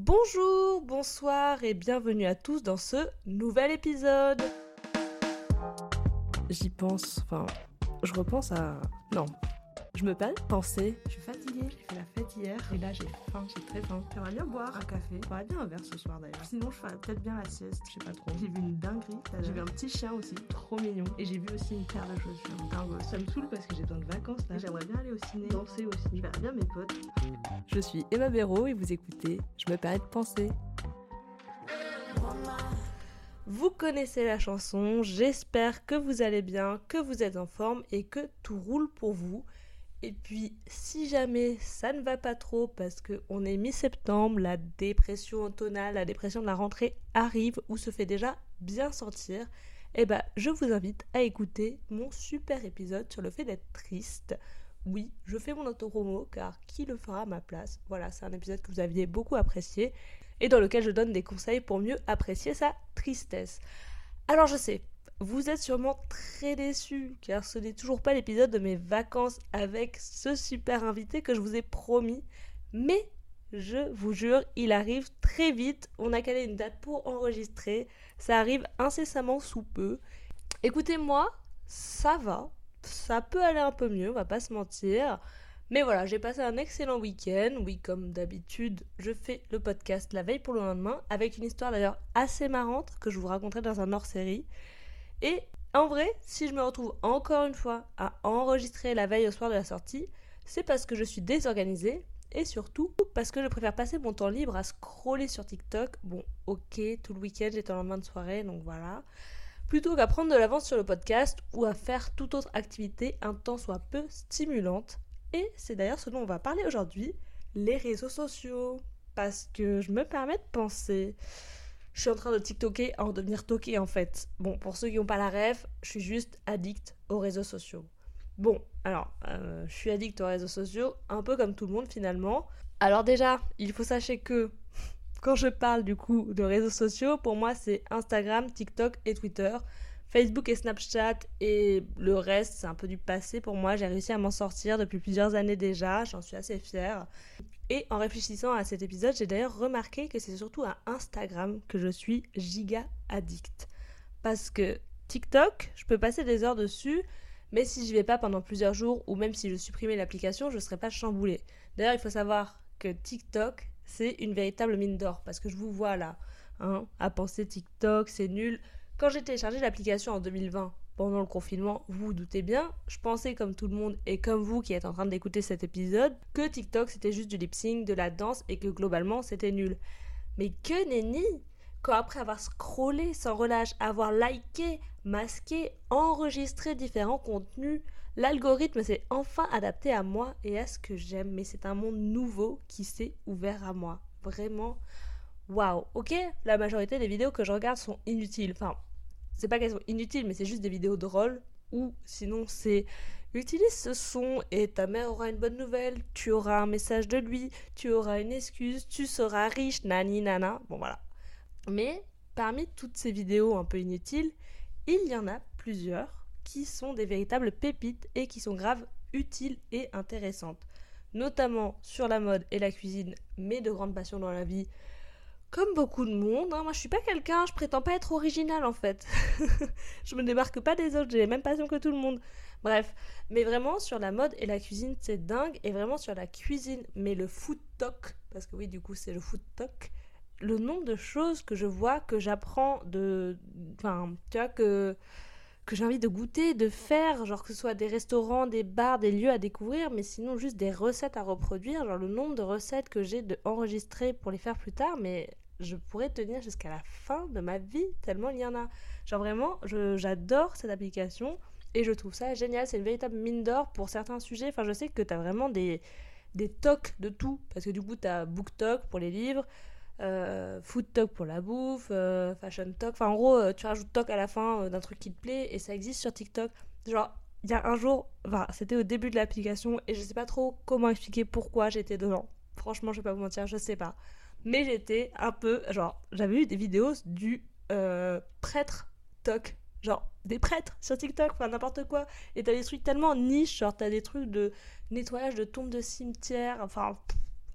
Bonjour, bonsoir et bienvenue à tous dans ce nouvel épisode. J'y pense, enfin, je repense à... Non, je de penser. Je suis fatiguée, j'ai fait la fête hier et là j'ai faim, j'ai très faim. J'aimerais bien boire un café. J'aimerais bien un verre ce soir d'ailleurs. Sinon je ferais peut-être bien la sieste, je sais pas trop. J'ai vu une dinguerie. J'ai vu un petit chien aussi, trop mignon. Et j'ai vu aussi une paire de chaussures. Dingo. Ça me saoule parce que j'ai besoin de vacances là. J'aimerais bien aller au ciné, danser aussi. Je verrais bien mes potes. Je suis Emma Béraud et vous écoutez Je me permets de penser. Vous connaissez la chanson, j'espère que vous allez bien, que vous êtes en forme et que tout roule pour vous. Et puis, si jamais ça ne va pas trop parce qu'on est mi-septembre, la dépression automnale, la dépression de la rentrée arrive ou se fait déjà bien sentir, eh ben, je vous invite à écouter mon super épisode sur le fait d'être triste. Oui, je fais mon autopromo car qui le fera à ma place? Voilà, c'est un épisode que vous aviez beaucoup apprécié et dans lequel je donne des conseils pour mieux apprécier sa tristesse. Alors je sais, vous êtes sûrement très déçus car ce n'est toujours pas l'épisode de mes vacances avec ce super invité que je vous ai promis. Mais je vous jure, il arrive très vite. On a calé une date pour enregistrer. Ça arrive incessamment sous peu. Écoutez-moi, ça va. Ça peut aller un peu mieux, on va pas se mentir. Mais voilà, j'ai passé un excellent week-end. Oui, comme d'habitude, je fais le podcast la veille pour le lendemain avec une histoire d'ailleurs assez marrante que je vous raconterai dans un hors-série. Et en vrai, si je me retrouve encore une fois à enregistrer la veille au soir de la sortie, c'est parce que je suis désorganisée et surtout parce que je préfère passer mon temps libre à scroller sur TikTok. Bon, ok, tout le week-end j'étais en lendemain de soirée, donc voilà. Plutôt qu'à prendre de l'avance sur le podcast ou à faire toute autre activité un temps soit peu stimulante. Et c'est d'ailleurs ce dont on va parler aujourd'hui, les réseaux sociaux. Parce que je me permets de penser je suis en train de TikToker à en devenir toqué en fait. Bon, pour ceux qui n'ont pas la rêve, je suis juste addict aux réseaux sociaux. Bon, alors, euh, je suis addict aux réseaux sociaux, un peu comme tout le monde finalement. Alors déjà, il faut sachez que quand je parle du coup de réseaux sociaux, pour moi c'est Instagram, TikTok et Twitter. Facebook et Snapchat et le reste, c'est un peu du passé pour moi. J'ai réussi à m'en sortir depuis plusieurs années déjà, j'en suis assez fière. Et en réfléchissant à cet épisode, j'ai d'ailleurs remarqué que c'est surtout à Instagram que je suis giga addict. Parce que TikTok, je peux passer des heures dessus, mais si je vais pas pendant plusieurs jours ou même si je supprimais l'application, je ne serais pas chamboulée. D'ailleurs, il faut savoir que TikTok, c'est une véritable mine d'or parce que je vous vois là, hein, à penser TikTok, c'est nul. Quand j'ai téléchargé l'application en 2020, pendant le confinement, vous vous doutez bien, je pensais comme tout le monde et comme vous qui êtes en train d'écouter cet épisode, que TikTok c'était juste du lip sync, de la danse et que globalement c'était nul. Mais que nenni Quand après avoir scrollé sans relâche, avoir liké, masqué, enregistré différents contenus, l'algorithme s'est enfin adapté à moi et à ce que j'aime. Mais c'est un monde nouveau qui s'est ouvert à moi. Vraiment, waouh. Ok, la majorité des vidéos que je regarde sont inutiles. Enfin, c'est pas qu'elles sont inutiles, mais c'est juste des vidéos drôles. Ou sinon, c'est utilise ce son et ta mère aura une bonne nouvelle, tu auras un message de lui, tu auras une excuse, tu seras riche, nani nana. Bon voilà. Mais parmi toutes ces vidéos un peu inutiles, il y en a plusieurs qui sont des véritables pépites et qui sont graves utiles et intéressantes. Notamment sur la mode et la cuisine, mes deux grandes passions dans la vie, comme beaucoup de monde, hein, moi je suis pas quelqu'un, je prétends pas être original en fait. je me démarque pas des autres, j'ai les mêmes passions que tout le monde. Bref, mais vraiment sur la mode et la cuisine c'est dingue, et vraiment sur la cuisine, mais le food talk, parce que oui du coup c'est le food talk, le nombre de choses que je vois, que j'apprends de... Enfin, tu vois, que que j'ai envie de goûter, de faire, genre que ce soit des restaurants, des bars, des lieux à découvrir, mais sinon juste des recettes à reproduire, genre le nombre de recettes que j'ai de enregistrer pour les faire plus tard, mais je pourrais tenir jusqu'à la fin de ma vie, tellement il y en a. Genre vraiment, j'adore cette application et je trouve ça génial, c'est une véritable mine d'or pour certains sujets, enfin je sais que tu as vraiment des, des tocs de tout, parce que du coup tu as BookTok pour les livres, euh, food talk pour la bouffe, euh, fashion talk. Enfin, en gros, euh, tu rajoutes talk à la fin d'un truc qui te plaît et ça existe sur TikTok. Genre, il y a un jour, c'était au début de l'application et je sais pas trop comment expliquer pourquoi j'étais dedans. Franchement, je vais pas vous mentir, je sais pas. Mais j'étais un peu, genre, j'avais eu des vidéos du prêtre talk. Genre, des prêtres sur TikTok, enfin n'importe quoi. Et t'as des trucs tellement niche, genre t'as des trucs de nettoyage de tombes de cimetière, enfin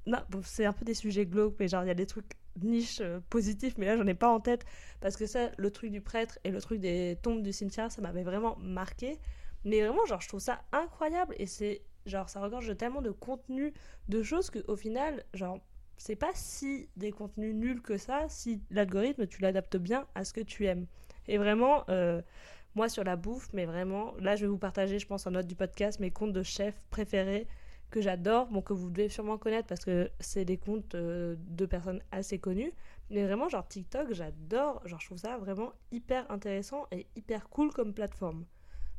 non, c'est un peu des sujets glauques, mais genre il y a des trucs niches euh, positifs, mais là j'en ai pas en tête parce que ça, le truc du prêtre et le truc des tombes du cimetière, ça m'avait vraiment marqué. Mais vraiment, genre, je trouve ça incroyable et c'est genre ça regorge tellement de contenu, de choses que au final, genre, c'est pas si des contenus nuls que ça si l'algorithme tu l'adaptes bien à ce que tu aimes. Et vraiment, euh, moi sur la bouffe, mais vraiment, là je vais vous partager, je pense en note du podcast, mes comptes de chefs préférés que j'adore, bon que vous devez sûrement connaître parce que c'est des comptes euh, de personnes assez connues, mais vraiment genre TikTok, j'adore, genre je trouve ça vraiment hyper intéressant et hyper cool comme plateforme.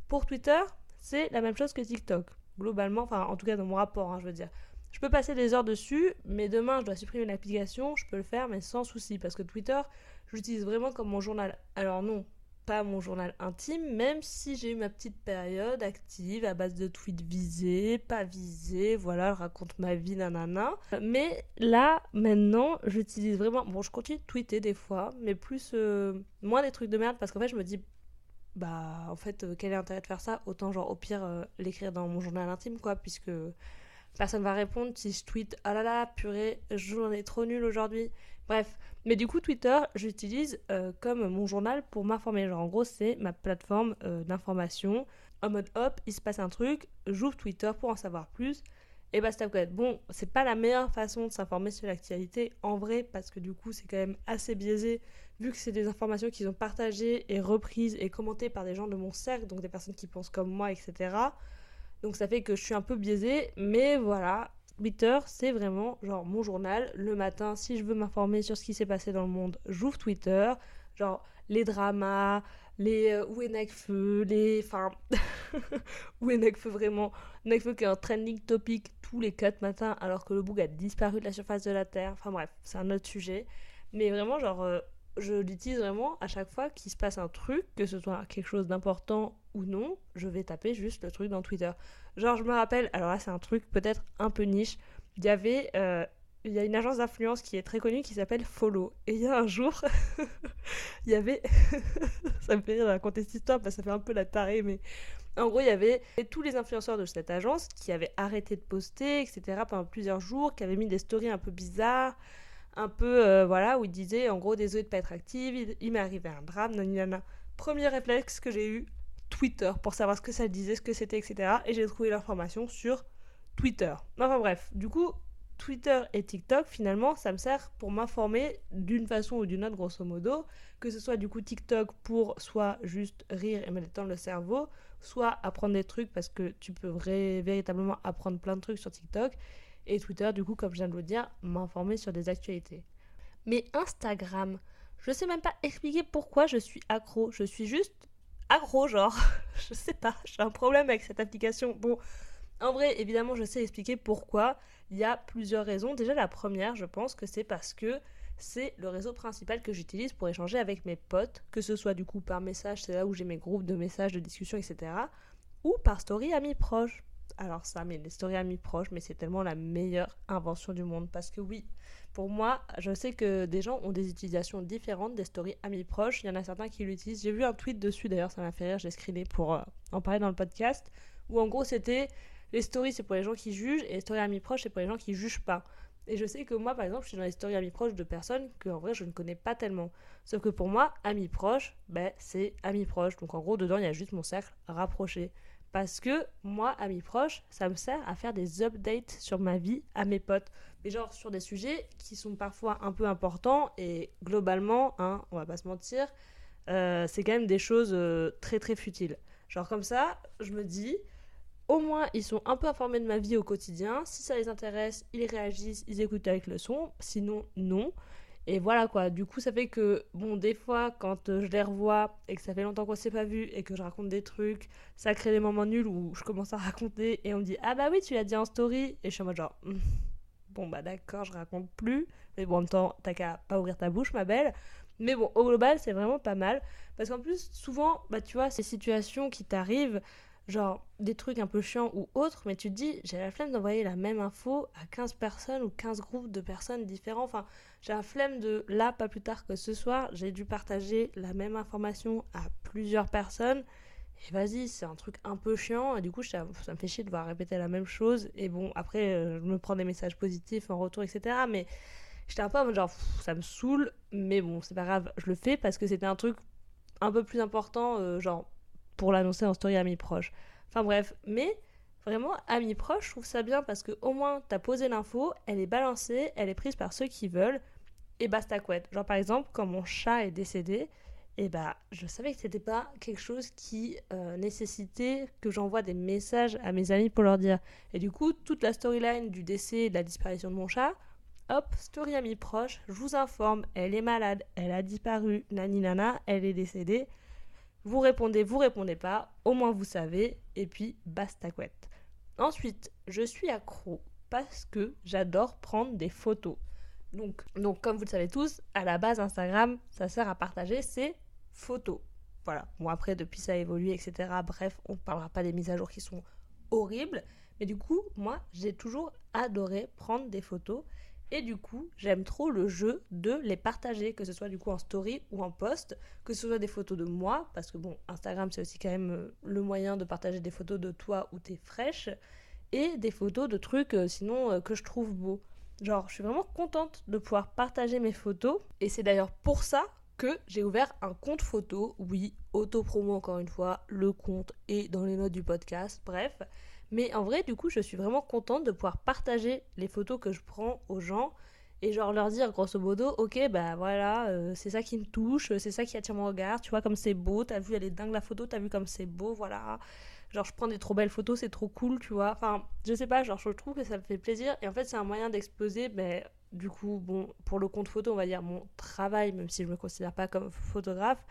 Pour Twitter, c'est la même chose que TikTok, globalement, enfin en tout cas dans mon rapport, hein, je veux dire. Je peux passer des heures dessus, mais demain je dois supprimer l'application, je peux le faire, mais sans souci, parce que Twitter, j'utilise vraiment comme mon journal. Alors non, pas mon journal intime, même si j'ai eu ma petite période active à base de tweets visés, pas visés, voilà, raconte ma vie, nanana. Mais là, maintenant, j'utilise vraiment. Bon, je continue de tweeter des fois, mais plus. Euh, moins des trucs de merde, parce qu'en fait, je me dis. Bah, en fait, euh, quel est l'intérêt de faire ça? Autant, genre, au pire, euh, l'écrire dans mon journal intime, quoi, puisque personne va répondre si je tweete ah là là, purée, j'en ai trop nul aujourd'hui. Bref, mais du coup, Twitter, j'utilise euh, comme mon journal pour m'informer. Genre, en gros, c'est ma plateforme euh, d'information. En mode hop, il se passe un truc, j'ouvre Twitter pour en savoir plus. Et basta quoi. Bon, c'est pas la meilleure façon de s'informer sur l'actualité en vrai, parce que du coup, c'est quand même assez biaisé, vu que c'est des informations qui sont partagées et reprises et commentées par des gens de mon cercle, donc des personnes qui pensent comme moi, etc. Donc ça fait que je suis un peu biaisée, mais voilà, Twitter, c'est vraiment genre mon journal. Le matin, si je veux m'informer sur ce qui s'est passé dans le monde, j'ouvre Twitter. Genre les dramas, les euh, où est Nekfeu, les. Enfin. où est Nekfeu vraiment? Nekfeu qui est un trending topic tous les 4 matins alors que le bug a disparu de la surface de la Terre. Enfin bref, c'est un autre sujet. Mais vraiment, genre. Euh, je l'utilise vraiment à chaque fois qu'il se passe un truc, que ce soit quelque chose d'important ou non, je vais taper juste le truc dans Twitter. Genre, je me rappelle, alors là, c'est un truc peut-être un peu niche. Il y avait. Euh, il y a une agence d'influence qui est très connue qui s'appelle Follow. Et il y a un jour, il y avait. ça me fait rire de raconter cette histoire parce que ça fait un peu la tarée, mais. En gros, il y avait tous les influenceurs de cette agence qui avaient arrêté de poster, etc. pendant plusieurs jours, qui avaient mis des stories un peu bizarres, un peu, euh, voilà, où ils disaient, en gros, désolé de pas être active, il, m'est arrivé un drame, nanana. Premier réflexe que j'ai eu, Twitter pour savoir ce que ça disait, ce que c'était, etc. Et j'ai trouvé l'information sur Twitter. Enfin bref, du coup, Twitter et TikTok, finalement, ça me sert pour m'informer d'une façon ou d'une autre, grosso modo. Que ce soit du coup TikTok pour soit juste rire et me détendre le cerveau, soit apprendre des trucs parce que tu peux véritablement apprendre plein de trucs sur TikTok. Et Twitter, du coup, comme je viens de le dire, m'informer sur des actualités. Mais Instagram, je sais même pas expliquer pourquoi je suis accro. Je suis juste Agro genre. je sais pas, j'ai un problème avec cette application. Bon, en vrai, évidemment, je sais expliquer pourquoi. Il y a plusieurs raisons. Déjà, la première, je pense que c'est parce que c'est le réseau principal que j'utilise pour échanger avec mes potes, que ce soit du coup par message, c'est là où j'ai mes groupes de messages, de discussion, etc. Ou par story amis proches. Alors ça, mais les stories amis proches, mais c'est tellement la meilleure invention du monde. Parce que oui, pour moi, je sais que des gens ont des utilisations différentes des stories amis proches. Il y en a certains qui l'utilisent. J'ai vu un tweet dessus d'ailleurs, ça m'a fait rire, j'ai screené pour euh, en parler dans le podcast. Où en gros c'était les stories c'est pour les gens qui jugent et les stories amis proches c'est pour les gens qui jugent pas. Et je sais que moi par exemple je suis dans les stories amis proches de personnes que en vrai je ne connais pas tellement. Sauf que pour moi, amis proches, ben, c'est amis proches. Donc en gros dedans il y a juste mon cercle rapproché. Parce que moi, amis proches, ça me sert à faire des updates sur ma vie à mes potes. Mais genre sur des sujets qui sont parfois un peu importants et globalement, hein, on va pas se mentir, euh, c'est quand même des choses euh, très très futiles. Genre comme ça, je me dis, au moins ils sont un peu informés de ma vie au quotidien. Si ça les intéresse, ils réagissent, ils écoutent avec le son. Sinon, non. Et voilà quoi, du coup ça fait que, bon, des fois quand euh, je les revois et que ça fait longtemps qu'on s'est pas vu et que je raconte des trucs, ça crée des moments nuls où je commence à raconter et on me dit Ah bah oui, tu l'as dit en story. Et je suis en mode genre, hmm, bon bah d'accord, je raconte plus. Mais bon, en même temps, t'as qu'à pas ouvrir ta bouche, ma belle. Mais bon, au global, c'est vraiment pas mal. Parce qu'en plus, souvent, bah tu vois, ces situations qui t'arrivent, genre des trucs un peu chiants ou autres, mais tu te dis, j'ai la flemme d'envoyer la même info à 15 personnes ou 15 groupes de personnes différents. Enfin, j'ai la flemme de là, pas plus tard que ce soir, j'ai dû partager la même information à plusieurs personnes. Et vas-y, c'est un truc un peu chiant. Et du coup, ça, me fait chier de devoir répéter la même chose. Et bon, après, euh, je me prends des messages positifs en retour, etc. Mais j'étais un peu en mode genre, ça me saoule. Mais bon, c'est pas grave, je le fais parce que c'était un truc un peu plus important, euh, genre, pour l'annoncer en story à mes proches. Enfin bref, mais vraiment, amis proches, je trouve ça bien parce que au moins, t'as posé l'info, elle est balancée, elle est prise par ceux qui veulent. Et basta couette. Genre par exemple, quand mon chat est décédé, et eh bah je savais que c'était pas quelque chose qui euh, nécessitait que j'envoie des messages à mes amis pour leur dire. Et du coup, toute la storyline du décès et de la disparition de mon chat, hop, story amis proche, je vous informe, elle est malade, elle a disparu, nani nana, elle est décédée. Vous répondez, vous répondez pas, au moins vous savez, et puis basta couette. Ensuite, je suis accro parce que j'adore prendre des photos. Donc, donc, comme vous le savez tous, à la base, Instagram, ça sert à partager ses photos. Voilà. Bon, après, depuis, ça a évolué, etc. Bref, on ne parlera pas des mises à jour qui sont horribles. Mais du coup, moi, j'ai toujours adoré prendre des photos. Et du coup, j'aime trop le jeu de les partager, que ce soit du coup en story ou en post, que ce soit des photos de moi, parce que bon, Instagram c'est aussi quand même euh, le moyen de partager des photos de toi où t'es fraîche, et des photos de trucs euh, sinon euh, que je trouve beaux. Genre, je suis vraiment contente de pouvoir partager mes photos, et c'est d'ailleurs pour ça que j'ai ouvert un compte photo. Oui, auto-promo encore une fois, le compte est dans les notes du podcast, bref. Mais en vrai, du coup, je suis vraiment contente de pouvoir partager les photos que je prends aux gens et genre leur dire grosso modo, ok, bah voilà, euh, c'est ça qui me touche, c'est ça qui attire mon regard, tu vois comme c'est beau, t'as vu, elle est dingue la photo, t'as vu comme c'est beau, voilà. Genre, je prends des trop belles photos, c'est trop cool, tu vois. Enfin, je sais pas, genre, je trouve que ça me fait plaisir. Et en fait, c'est un moyen d'exposer, mais du coup, bon, pour le compte photo, on va dire mon travail, même si je me considère pas comme photographe.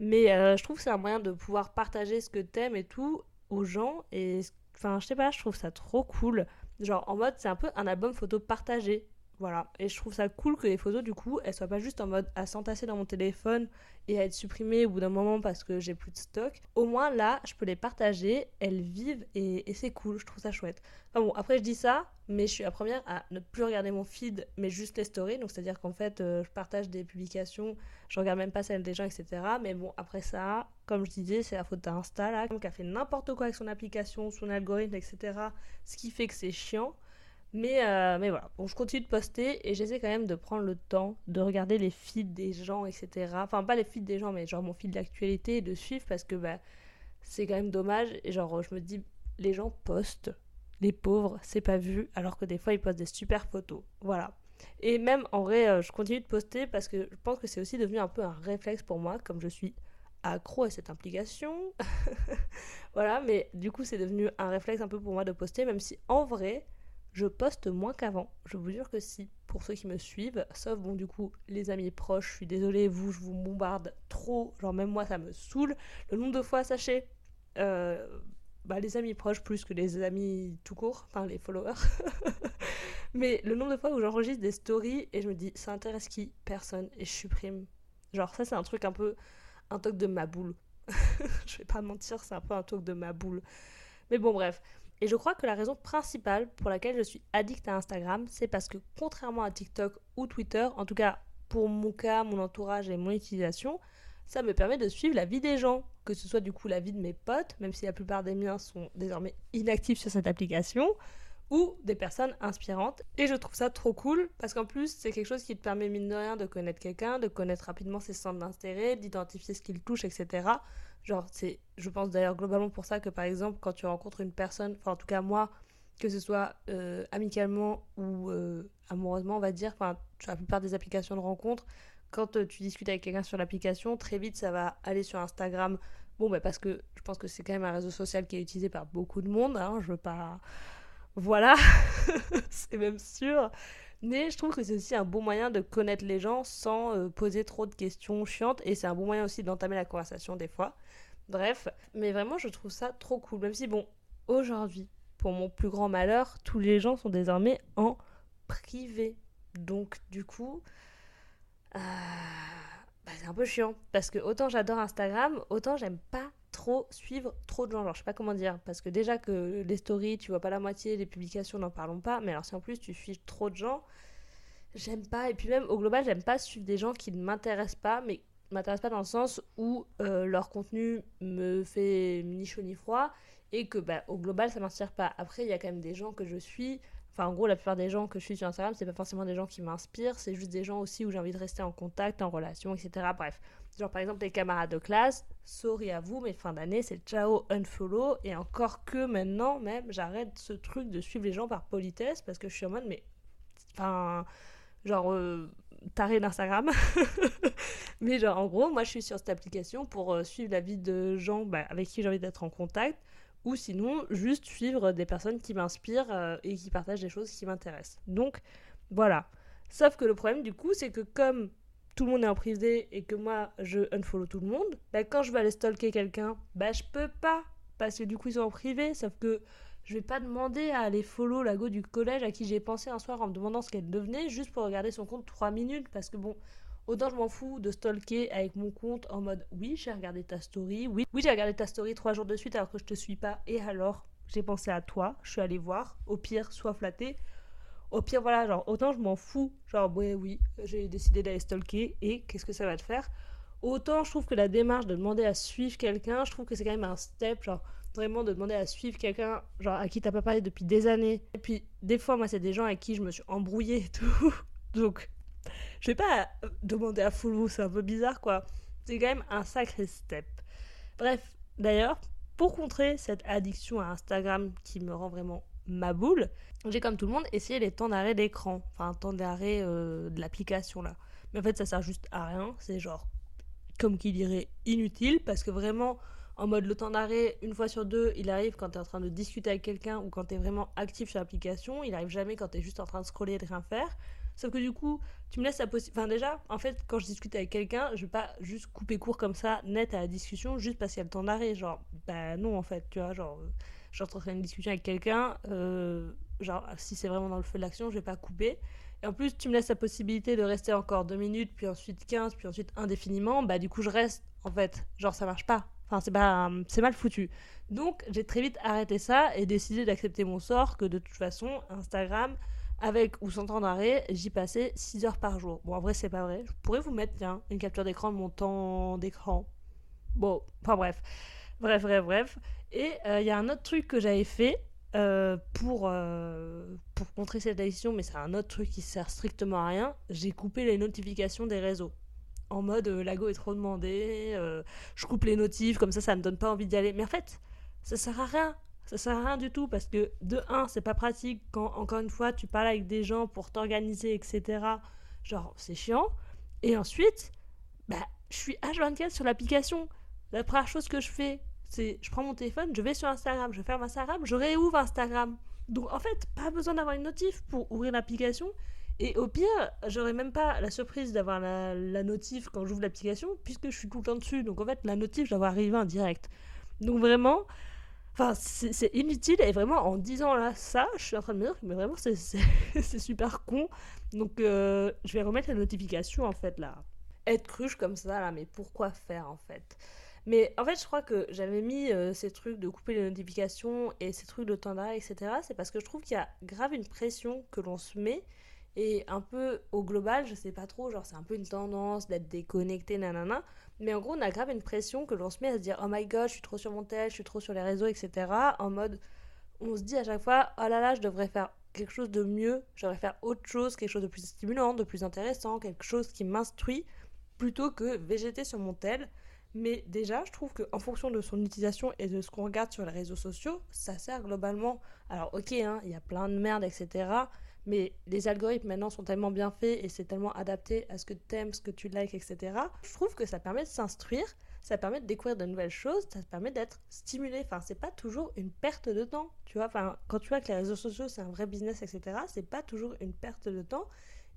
Mais euh, je trouve que c'est un moyen de pouvoir partager ce que t'aimes et tout aux gens. Et Enfin, je sais pas, je trouve ça trop cool. Genre, en mode, c'est un peu un album photo partagé. Voilà. Et je trouve ça cool que les photos, du coup, elles soient pas juste en mode à s'entasser dans mon téléphone et à être supprimées au bout d'un moment parce que j'ai plus de stock. Au moins, là, je peux les partager, elles vivent et, c'est cool. Je trouve ça chouette. Enfin bon, après, je dis ça, mais je suis la première à ne plus regarder mon feed, mais juste les stories. Donc, c'est-à-dire qu'en fait, euh, je partage des publications, je regarde même pas celles des gens, etc. Mais bon, après ça, comme je disais, c'est la faute d'Insta, là, qui a fait n'importe quoi avec son application, son algorithme, etc. Ce qui fait que c'est chiant. Mais, euh, mais voilà, bon, je continue de poster et j'essaie quand même de prendre le temps de regarder les feeds des gens, etc. Enfin, pas les feeds des gens, mais genre mon feed d'actualité et de suivre parce que bah, c'est quand même dommage. Et genre, je me dis, les gens postent, les pauvres, c'est pas vu, alors que des fois ils postent des super photos. Voilà. Et même en vrai, euh, je continue de poster parce que je pense que c'est aussi devenu un peu un réflexe pour moi, comme je suis accro à cette implication. voilà, mais du coup, c'est devenu un réflexe un peu pour moi de poster, même si en vrai, je poste moins qu'avant. Je vous jure que si, pour ceux qui me suivent, sauf bon du coup les amis proches, je suis désolée, vous je vous bombarde trop, genre même moi ça me saoule. Le nombre de fois, sachez, euh, bah, les amis proches plus que les amis tout court, enfin les followers. Mais le nombre de fois où j'enregistre des stories et je me dis ça intéresse qui? Personne et je supprime. Genre ça c'est un truc un peu un toc de ma boule. je vais pas mentir, c'est un peu un toc de ma boule. Mais bon bref, et je crois que la raison principale pour laquelle je suis addict à Instagram, c'est parce que contrairement à TikTok ou Twitter, en tout cas pour mon cas, mon entourage et mon utilisation, ça me permet de suivre la vie des gens, que ce soit du coup la vie de mes potes, même si la plupart des miens sont désormais inactifs sur cette application, ou des personnes inspirantes. Et je trouve ça trop cool parce qu'en plus, c'est quelque chose qui te permet, mine de rien, de connaître quelqu'un, de connaître rapidement ses centres d'intérêt, d'identifier ce qu'il touche, etc. Genre, c'est, je pense d'ailleurs globalement pour ça que par exemple, quand tu rencontres une personne, enfin en tout cas moi, que ce soit euh, amicalement ou euh, amoureusement, on va dire, enfin, sur la plupart des applications de rencontre, quand euh, tu discutes avec quelqu'un sur l'application, très vite ça va aller sur Instagram. Bon, bah parce que je pense que c'est quand même un réseau social qui est utilisé par beaucoup de monde, hein, je veux pas voilà, c'est même sûr. Mais je trouve que c'est aussi un bon moyen de connaître les gens sans euh, poser trop de questions chiantes. Et c'est un bon moyen aussi d'entamer la conversation des fois. Bref, mais vraiment, je trouve ça trop cool. Même si, bon, aujourd'hui, pour mon plus grand malheur, tous les gens sont désormais en privé. Donc, du coup, euh, bah, c'est un peu chiant. Parce que autant j'adore Instagram, autant j'aime pas suivre trop de gens. Genre, je sais pas comment dire, parce que déjà que les stories, tu vois pas la moitié, les publications, n'en parlons pas. Mais alors, si en plus tu suis trop de gens, j'aime pas. Et puis, même au global, j'aime pas suivre des gens qui ne m'intéressent pas, mais m'intéressent pas dans le sens où euh, leur contenu me fait ni chaud ni froid et que bah, au global ça m'inspire pas. Après, il y a quand même des gens que je suis. Enfin, en gros, la plupart des gens que je suis sur Instagram, c'est pas forcément des gens qui m'inspirent, c'est juste des gens aussi où j'ai envie de rester en contact, en relation, etc. Bref. Genre, par exemple, les camarades de classe, sorry à vous, mais fin d'année, c'est ciao, unfollow. Et encore que maintenant, même, j'arrête ce truc de suivre les gens par politesse parce que je suis en mode, mais. Enfin. Genre. Euh, taré d'Instagram. mais genre, en gros, moi, je suis sur cette application pour euh, suivre la vie de gens bah, avec qui j'ai envie d'être en contact ou sinon juste suivre des personnes qui m'inspirent euh, et qui partagent des choses qui m'intéressent. Donc voilà. Sauf que le problème du coup, c'est que comme tout le monde est en privé et que moi je unfollow tout le monde, bah, quand je vais aller stalker quelqu'un, bah je peux pas parce que du coup ils sont en privé. Sauf que je vais pas demander à aller follow la go du collège à qui j'ai pensé un soir en me demandant ce qu'elle devenait juste pour regarder son compte 3 minutes parce que bon, Autant je m'en fous de stalker avec mon compte en mode oui, j'ai regardé ta story, oui, oui, j'ai regardé ta story trois jours de suite alors que je te suis pas, et alors j'ai pensé à toi, je suis allée voir, au pire, sois flatté. Au pire, voilà, genre, autant je m'en fous, genre, ouais, oui, j'ai décidé d'aller stalker, et qu'est-ce que ça va te faire? Autant je trouve que la démarche de demander à suivre quelqu'un, je trouve que c'est quand même un step, genre, vraiment de demander à suivre quelqu'un, genre, à qui t'as pas parlé depuis des années. Et puis, des fois, moi, c'est des gens avec qui je me suis embrouillée et tout. Donc, je vais pas euh, demander à follow, c'est un peu bizarre quoi. C'est quand même un sacré step. Bref, d'ailleurs, pour contrer cette addiction à Instagram qui me rend vraiment ma boule, j'ai comme tout le monde essayé les temps d'arrêt d'écran, enfin temps d'arrêt euh, de l'application là. Mais en fait, ça sert juste à rien, c'est genre comme qui dirait inutile parce que vraiment en mode le temps d'arrêt, une fois sur deux, il arrive quand tu es en train de discuter avec quelqu'un ou quand tu es vraiment actif sur l'application. Il arrive jamais quand tu es juste en train de scroller et de rien faire. Sauf que du coup, tu me laisses la possibilité. Enfin, déjà, en fait, quand je discute avec quelqu'un, je vais pas juste couper court comme ça, net à la discussion, juste parce qu'il y a le temps d'arrêt. Genre, bah non, en fait, tu vois, genre, euh, je suis en train de une discussion avec quelqu'un, euh, genre, si c'est vraiment dans le feu de l'action, je vais pas couper. Et en plus, tu me laisses la possibilité de rester encore deux minutes, puis ensuite 15, puis ensuite indéfiniment. Bah, du coup, je reste, en fait. Genre, ça marche pas. Enfin, c'est pas, c'est mal foutu. Donc, j'ai très vite arrêté ça et décidé d'accepter mon sort, que de toute façon, Instagram, avec ou sans temps d'arrêt, j'y passais 6 heures par jour. Bon, en vrai, c'est pas vrai. Je pourrais vous mettre, tiens, une capture d'écran de mon temps d'écran. Bon, enfin bref. Bref, bref, bref. Et il euh, y a un autre truc que j'avais fait euh, pour, euh, pour contrer cette addiction, mais c'est un autre truc qui sert strictement à rien. J'ai coupé les notifications des réseaux. En mode, l'ago est trop demandé, je coupe les notifs, comme ça, ça me donne pas envie d'y aller. Mais en fait, ça sert à rien ça sert à rien du tout parce que de un, c'est pas pratique quand encore une fois tu parles avec des gens pour t'organiser, etc. Genre, c'est chiant. Et ensuite, bah, je suis H24 sur l'application. La première chose que je fais, c'est je prends mon téléphone, je vais sur Instagram, je ferme Instagram, je réouvre Instagram. Donc en fait, pas besoin d'avoir une notif pour ouvrir l'application. Et au pire, j'aurais même pas la surprise d'avoir la, la, notif quand j'ouvre l'application, puisque je suis tout le temps dessus. Donc en fait, la notif, je dois voir arriver en direct. Donc vraiment, Enfin, c'est inutile et vraiment en disant là ça, je suis en train de me dire mais vraiment c'est super con. Donc euh, je vais remettre la notification en fait là. Être cruche comme ça là, mais pourquoi faire en fait? Mais en fait je crois que j'avais mis euh, ces trucs de couper les notifications et ces trucs de temps d'arrêt etc. C'est parce que je trouve qu'il y a grave une pression que l'on se met et un peu au global, je sais pas trop, genre c'est un peu une tendance d'être déconnecté, nanana. Mais en gros, on a grave une pression que l'on se met à se dire Oh my god, je suis trop sur mon tel, je suis trop sur les réseaux, etc. En mode, on se dit à chaque fois Oh là là, je devrais faire quelque chose de mieux, je devrais faire autre chose, quelque chose de plus stimulant, de plus intéressant, quelque chose qui m'instruit, plutôt que végéter sur mon tel. Mais déjà, je trouve qu'en fonction de son utilisation et de ce qu'on regarde sur les réseaux sociaux, ça sert globalement. Alors, ok, hein, il y a plein de merde, etc. Mais les algorithmes maintenant sont tellement bien faits et c'est tellement adapté à ce que tu aimes, ce que tu likes, etc. Je trouve que ça permet de s'instruire, ça permet de découvrir de nouvelles choses, ça permet d'être stimulé. Enfin, c'est pas toujours une perte de temps, tu vois. Enfin, quand tu vois que les réseaux sociaux c'est un vrai business, etc., c'est pas toujours une perte de temps.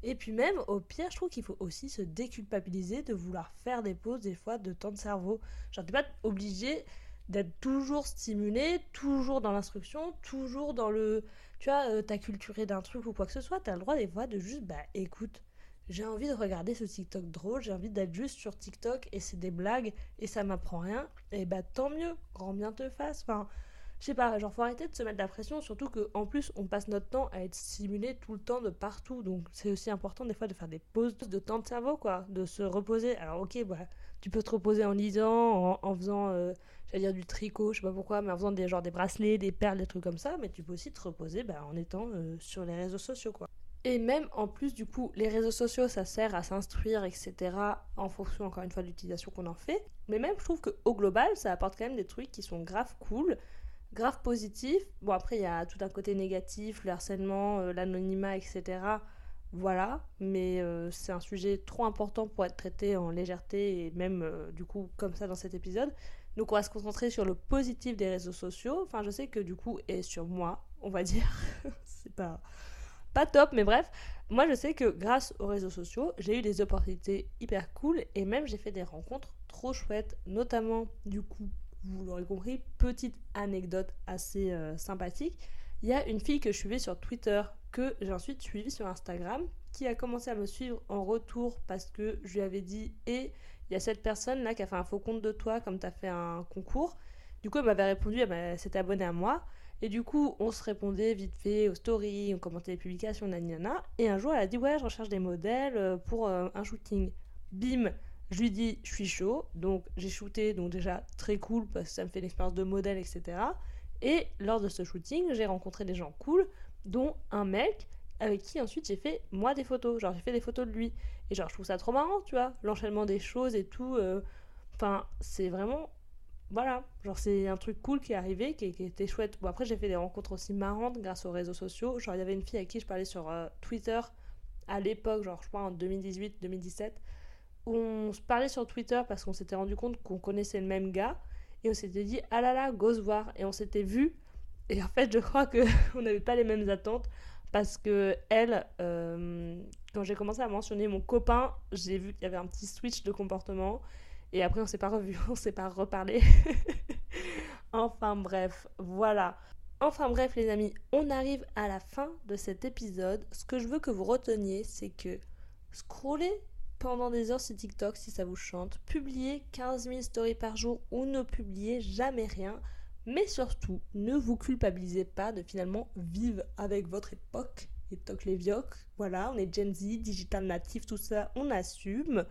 Et puis même, au pire, je trouve qu'il faut aussi se déculpabiliser de vouloir faire des pauses des fois de temps de cerveau. Genre, t'es pas obligé d'être toujours stimulé, toujours dans l'instruction, toujours dans le tu vois, euh, t'as culturé d'un truc ou quoi que ce soit, t'as le droit des fois de juste, bah écoute, j'ai envie de regarder ce TikTok drôle, j'ai envie d'être juste sur TikTok et c'est des blagues et ça m'apprend rien, et bah tant mieux, grand bien te fasse. Enfin, je sais pas, genre faut arrêter de se mettre la pression, surtout qu'en plus on passe notre temps à être stimulé tout le temps de partout, donc c'est aussi important des fois de faire des pauses de temps de cerveau, quoi, de se reposer. Alors ok, bah, tu peux te reposer en lisant, en, faisant, euh, j'allais dire du tricot, je sais pas pourquoi, mais en faisant des, genre, des bracelets, des perles, des trucs comme ça, mais tu peux aussi te reposer bah, en étant euh, sur les réseaux sociaux, quoi. Et même en plus, du coup, les réseaux sociaux, ça sert à s'instruire, etc. en fonction, encore une fois, de l'utilisation qu'on en fait. Mais même, je trouve qu'au global, ça apporte quand même des trucs qui sont grave cool grave positif. Bon, après, il y a tout un côté négatif, le harcèlement, euh, l'anonymat, etc. Voilà, mais euh, c'est un sujet trop important pour être traité en légèreté et même du coup comme ça dans cet épisode. Donc on va se concentrer sur le positif des réseaux sociaux. Enfin, je sais que du coup, et sur moi, on va dire, c'est pas, pas top, mais bref, moi je sais que grâce aux réseaux sociaux, j'ai eu des opportunités hyper cool et même j'ai fait des rencontres trop chouettes, notamment du coup vous l'aurez compris, petite anecdote assez euh, sympathique. Il y a une fille que je suivais sur Twitter, que j'ai ensuite suivie sur Instagram, qui a commencé à me suivre en retour parce que je lui avais dit Et il y a cette personne là qui a fait un faux compte de toi, comme tu as fait un concours. Du coup, elle m'avait répondu Elle s'était abonnée à moi. Et du coup, on se répondait vite fait aux stories, on commentait les publications, nanana. Et un jour, elle a dit Ouais, je recherche des modèles euh, pour euh, un shooting. Bim je lui dis, je suis chaud, donc j'ai shooté, donc déjà très cool parce que ça me fait l'expérience de modèle, etc. Et lors de ce shooting, j'ai rencontré des gens cool, dont un mec avec qui ensuite j'ai fait moi des photos. Genre j'ai fait des photos de lui. Et genre je trouve ça trop marrant, tu vois, l'enchaînement des choses et tout. Euh, enfin, c'est vraiment. Voilà, genre c'est un truc cool qui est arrivé, qui, était chouette. Bon, après j'ai fait des rencontres aussi marrantes grâce aux réseaux sociaux. Genre il y avait une fille avec qui je parlais sur euh, Twitter à l'époque, genre je crois en 2018-2017 on se parlait sur Twitter parce qu'on s'était rendu compte qu'on connaissait le même gars et on s'était dit ah là là go se voir et on s'était vu et en fait je crois que on n'avait pas les mêmes attentes parce que elle euh, quand j'ai commencé à mentionner mon copain j'ai vu qu'il y avait un petit switch de comportement et après on s'est pas revu on s'est pas reparlé enfin bref voilà Enfin bref les amis, on arrive à la fin de cet épisode. Ce que je veux que vous reteniez, c'est que scroller pendant des heures sur TikTok si ça vous chante, publiez 15 000 stories par jour ou ne publiez jamais rien. Mais surtout, ne vous culpabilisez pas de finalement vivre avec votre époque. Et toc les vioques, voilà, on est Gen Z, digital natif, tout ça, on assume.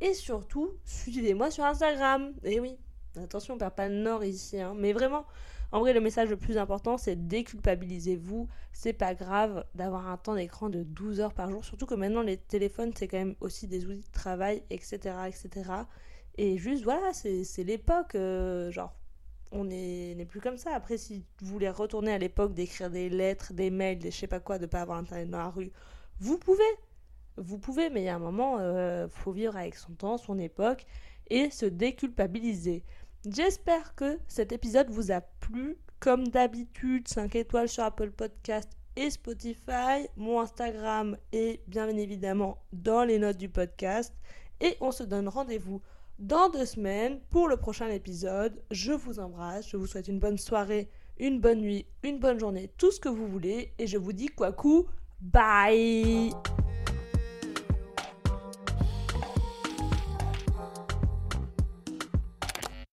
Et surtout, suivez-moi sur Instagram. Et oui, attention, on perd pas le nord ici, hein. mais vraiment, en vrai, le message le plus important, c'est déculpabilisez-vous. C'est pas grave d'avoir un temps d'écran de 12 heures par jour. Surtout que maintenant, les téléphones, c'est quand même aussi des outils de travail, etc. etc. Et juste, voilà, c'est l'époque. Euh, genre, on n'est plus comme ça. Après, si vous voulez retourner à l'époque d'écrire des lettres, des mails, des je sais pas quoi, de pas avoir internet dans la rue, vous pouvez. Vous pouvez, mais il y a un moment, euh, faut vivre avec son temps, son époque et se déculpabiliser. J'espère que cet épisode vous a plu. Comme d'habitude, 5 étoiles sur Apple Podcast et Spotify. Mon Instagram est bien évidemment dans les notes du podcast. Et on se donne rendez-vous dans deux semaines pour le prochain épisode. Je vous embrasse, je vous souhaite une bonne soirée, une bonne nuit, une bonne journée, tout ce que vous voulez. Et je vous dis quoi coup, bye